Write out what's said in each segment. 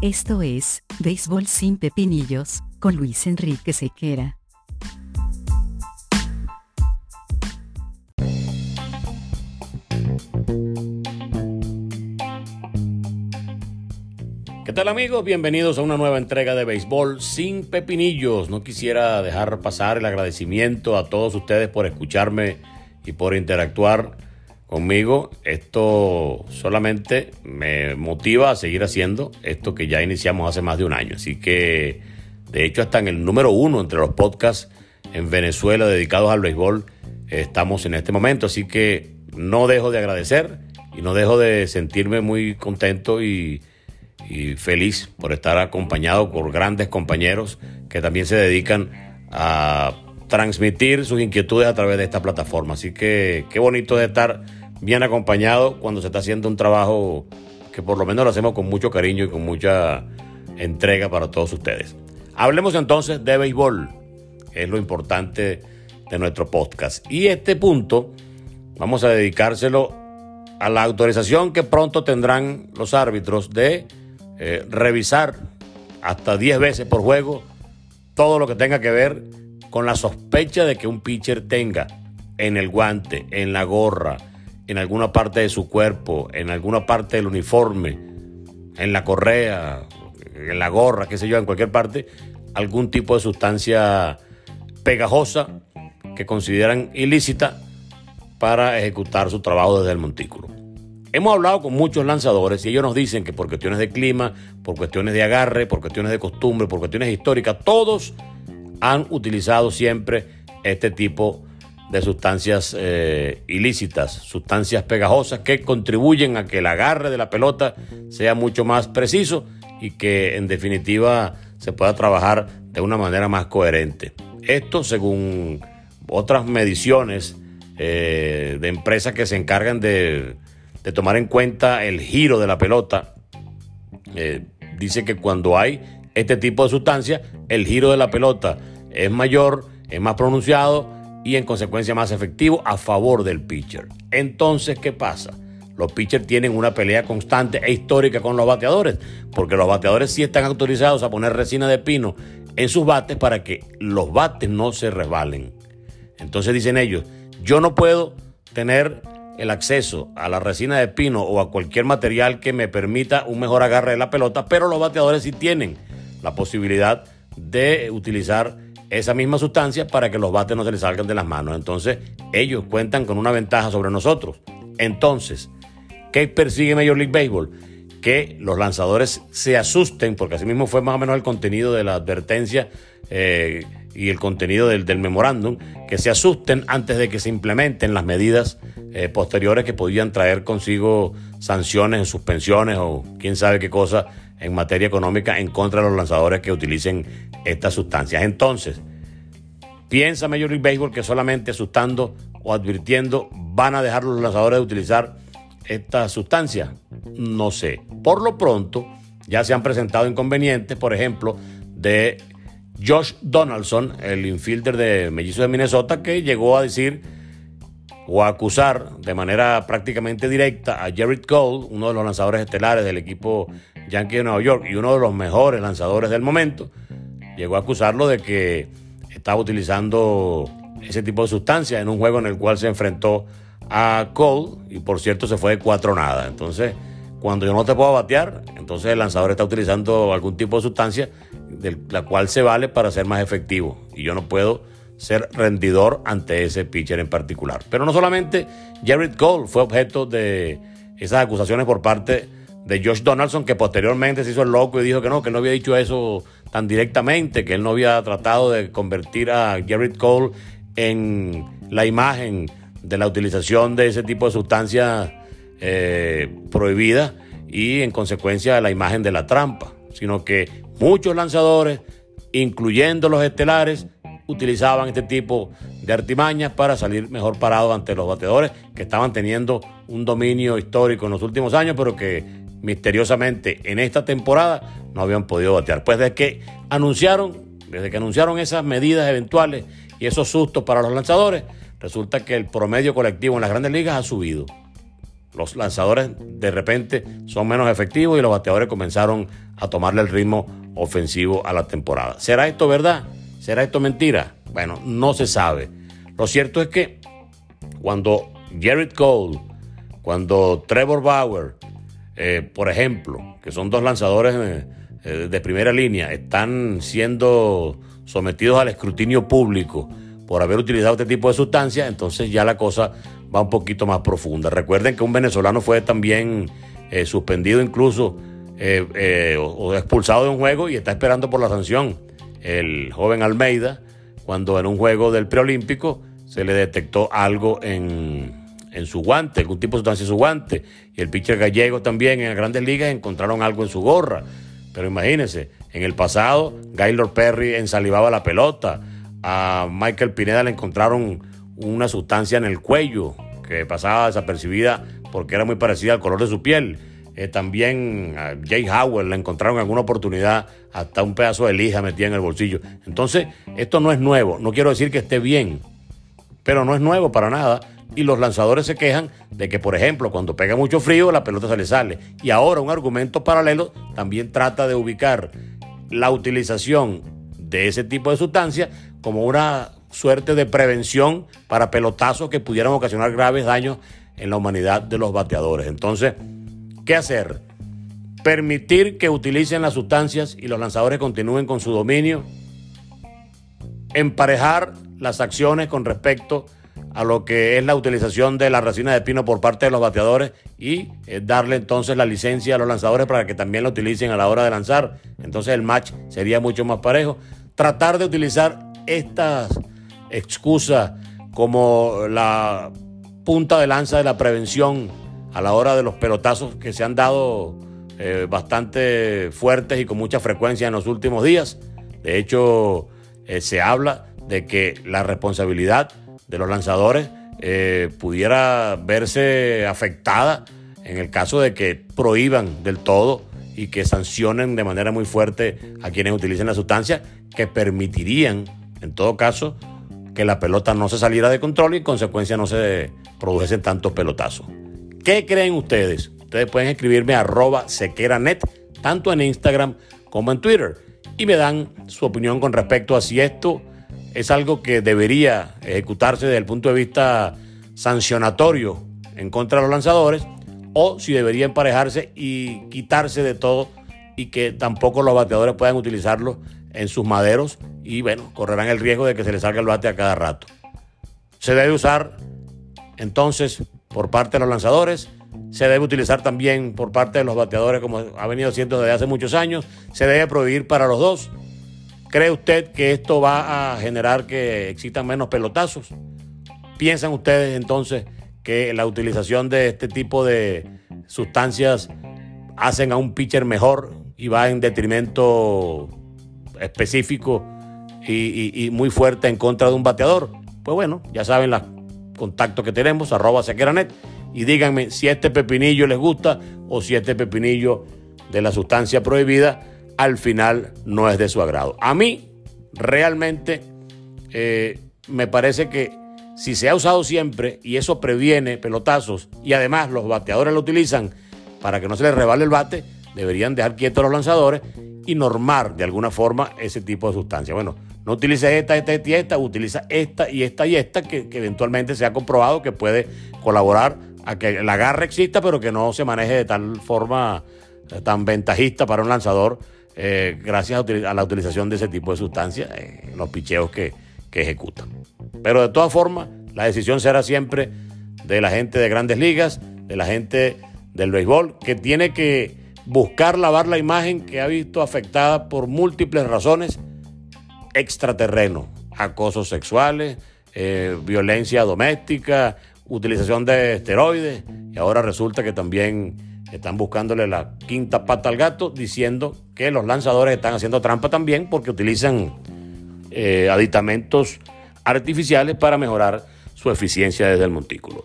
Esto es, Béisbol sin Pepinillos, con Luis Enrique Sequera. ¿Qué tal amigos? Bienvenidos a una nueva entrega de Béisbol sin Pepinillos. No quisiera dejar pasar el agradecimiento a todos ustedes por escucharme y por interactuar conmigo. Esto solamente me motiva a seguir haciendo esto que ya iniciamos hace más de un año. Así que, de hecho, hasta en el número uno entre los podcasts en Venezuela dedicados al béisbol estamos en este momento. Así que no dejo de agradecer y no dejo de sentirme muy contento y, y feliz por estar acompañado por grandes compañeros que también se dedican a transmitir sus inquietudes a través de esta plataforma. Así que qué bonito de estar bien acompañado cuando se está haciendo un trabajo que por lo menos lo hacemos con mucho cariño y con mucha entrega para todos ustedes. Hablemos entonces de béisbol, es lo importante de nuestro podcast. Y este punto vamos a dedicárselo a la autorización que pronto tendrán los árbitros de eh, revisar hasta 10 veces por juego todo lo que tenga que ver con la sospecha de que un pitcher tenga en el guante, en la gorra, en alguna parte de su cuerpo, en alguna parte del uniforme, en la correa, en la gorra, qué sé yo, en cualquier parte, algún tipo de sustancia pegajosa que consideran ilícita para ejecutar su trabajo desde el montículo. Hemos hablado con muchos lanzadores y ellos nos dicen que por cuestiones de clima, por cuestiones de agarre, por cuestiones de costumbre, por cuestiones históricas, todos han utilizado siempre este tipo de sustancias eh, ilícitas, sustancias pegajosas que contribuyen a que el agarre de la pelota sea mucho más preciso y que en definitiva se pueda trabajar de una manera más coherente. Esto según otras mediciones eh, de empresas que se encargan de, tomar en cuenta el giro de la pelota, eh, dice que cuando hay este tipo de sustancia, el giro de la pelota es mayor, es más pronunciado y en consecuencia más efectivo a favor del pitcher. Entonces, ¿qué pasa? Los pitchers tienen una pelea constante e histórica con los bateadores, porque los bateadores sí están autorizados a poner resina de pino en sus bates para que los bates no se resbalen. Entonces dicen ellos, yo no puedo tener el acceso a la resina de pino o a cualquier material que me permita un mejor agarre de la pelota, pero los bateadores sí tienen la posibilidad de utilizar esa misma sustancia para que los bates no se les salgan de las manos. Entonces, ellos cuentan con una ventaja sobre nosotros. Entonces, ¿qué persigue Major League Baseball? Que los lanzadores se asusten, porque así mismo fue más o menos el contenido de la advertencia eh, y el contenido del, memorándum, que se asusten antes de que se implementen las medidas eh, posteriores que podían traer consigo sanciones, suspensiones o quién sabe qué cosa en materia económica en contra de los lanzadores que utilicen estas sustancias. Entonces, ¿piensa Major League Baseball que solamente asustando o advirtiendo van a dejar los lanzadores de utilizar esta sustancia? No sé. Por lo pronto, ya se han presentado inconvenientes, por ejemplo, de Josh Donaldson, el infielder de Mellizos de Minnesota, que llegó a decir o a acusar de manera prácticamente directa a Jared Cole, uno de los lanzadores estelares del equipo Yankee de Nueva York y uno de los mejores lanzadores del momento, llegó a acusarlo de que estaba utilizando ese tipo de sustancias en un juego en el cual se enfrentó a Cole y por cierto se fue de cuatro nada. Entonces, cuando yo no te puedo batear, entonces el lanzador está utilizando algún tipo de sustancia de la cual se vale para ser más efectivo y yo no puedo ser rendidor ante ese pitcher en particular. Pero no solamente Jared Cole fue objeto de esas acusaciones por parte de Josh Donaldson, que posteriormente se hizo el loco y dijo que no, que no había dicho eso tan directamente, que él no había tratado de convertir a Garrett Cole en la imagen de la utilización de ese tipo de sustancias eh, prohibidas y en consecuencia la imagen de la trampa, sino que muchos lanzadores, incluyendo los estelares, utilizaban este tipo de artimañas para salir mejor parados ante los bateadores que estaban teniendo un dominio histórico en los últimos años, pero que misteriosamente en esta temporada no habían podido batear. Pues desde que anunciaron, desde que anunciaron esas medidas eventuales y esos sustos para los lanzadores, resulta que el promedio colectivo en las grandes ligas ha subido. los lanzadores de repente son menos efectivos y los bateadores comenzaron a tomarle el ritmo ofensivo a la temporada. ¿Será esto verdad? ¿Será esto mentira? Bueno, no se sabe. Lo cierto es que cuando Jared Cole, cuando Trevor Bauer, eh, por ejemplo, que son dos lanzadores eh, eh, de primera línea, están siendo sometidos al escrutinio público por haber utilizado este tipo de sustancias, entonces ya la cosa va un poquito más profunda. Recuerden que un venezolano fue también suspendido incluso o expulsado de un juego y está esperando por la sanción. El joven Almeida, cuando en un juego del preolímpico se le detectó algo en, su guante, algún tipo de sustancia en su guante. Y el pitcher gallego también en las grandes ligas encontraron algo en su gorra. Pero imagínense, en el pasado, Gaylord Perry ensalivaba la pelota. A Michael Pineda le encontraron una sustancia en el cuello que pasaba desapercibida porque era muy parecida al color de su piel. Eh, también a Jay Howard le encontraron en alguna oportunidad hasta un pedazo de lija metida en el bolsillo. Entonces, esto no es nuevo. No quiero decir que esté bien, pero no es nuevo para nada. Y los lanzadores se quejan de que, por ejemplo, cuando pega mucho frío, la pelota se le sale. Y ahora un argumento paralelo también trata de ubicar la utilización de ese tipo de sustancias como una suerte de prevención para pelotazos que pudieran ocasionar graves daños en la humanidad de los bateadores. Entonces, ¿qué hacer? Permitir que utilicen las sustancias y los lanzadores continúen con su dominio. Emparejar las acciones con respecto a lo que es la utilización de la resina de pino por parte de los bateadores y eh, darle entonces la licencia a los lanzadores para que también la utilicen a la hora de lanzar. Entonces el match sería mucho más parejo. Tratar de utilizar estas excusas como la punta de lanza de la prevención a la hora de los pelotazos que se han dado eh, bastante fuertes y con mucha frecuencia en los últimos días. De hecho, eh, se habla de que la responsabilidad de los lanzadores eh, pudiera verse afectada en el caso de que prohíban del todo y que sancionen de manera muy fuerte a quienes utilicen la sustancia, que permitirían, en todo caso, que la pelota no se saliera de control y en consecuencia no se produjesen tantos pelotazos. ¿Qué creen ustedes? Ustedes pueden escribirme a arroba sequeranet, tanto en Instagram como en Twitter, y me dan su opinión con respecto a si esto es algo que debería ejecutarse desde el punto de vista sancionatorio en contra de los lanzadores o si debería emparejarse y quitarse de todo y que tampoco los bateadores puedan utilizarlo en sus maderos y bueno, correrán el riesgo de que se les salga el bate a cada rato. Se debe usar entonces por parte de los lanzadores, se debe utilizar también por parte de los bateadores como ha venido siendo desde hace muchos años, se debe prohibir para los dos ¿Cree usted que esto va a generar que existan menos pelotazos? ¿Piensan ustedes entonces que la utilización de este tipo de sustancias hacen a un pitcher mejor y va en detrimento específico y, muy fuerte en contra de un bateador? Pues bueno, ya saben los contactos que tenemos, arroba sequeranet, y díganme si este pepinillo les gusta o si este pepinillo de la sustancia prohibida al final no es de su agrado. A mí realmente eh, me parece que si se ha usado siempre y eso previene pelotazos y además los bateadores lo utilizan para que no se les rebale el bate, deberían dejar quietos los lanzadores y normar de alguna forma ese tipo de sustancia. Bueno, no utilice esta, esta, esta y esta, utiliza esta y esta y esta que, que eventualmente se ha comprobado que puede colaborar a que el agarre exista, pero que no se maneje de tal forma eh, tan ventajista para un lanzador eh, gracias a, la utilización de ese tipo de sustancias en los picheos que, que ejecutan. Pero de todas formas, la decisión será siempre de la gente de grandes ligas, de la gente del béisbol, que tiene que buscar lavar la imagen que ha visto afectada por múltiples razones extraterreno, acosos sexuales, eh, violencia doméstica, utilización de esteroides, y ahora resulta que también están buscándole la quinta pata al gato diciendo que los lanzadores están haciendo trampa también porque utilizan eh, aditamentos artificiales para mejorar su eficiencia desde el montículo.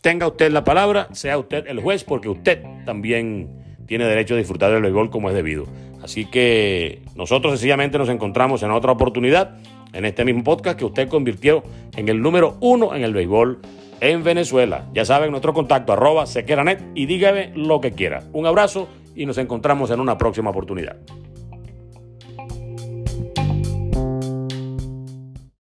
Tenga usted la palabra, sea usted el juez, porque usted también tiene derecho a disfrutar del béisbol como es debido. Así que nosotros sencillamente nos encontramos en otra oportunidad en este mismo podcast que usted convirtió en el número uno en el béisbol en Venezuela. Ya saben, nuestro contacto arroba sequeranet y dígame lo que quiera. Un abrazo y nos encontramos en una próxima oportunidad.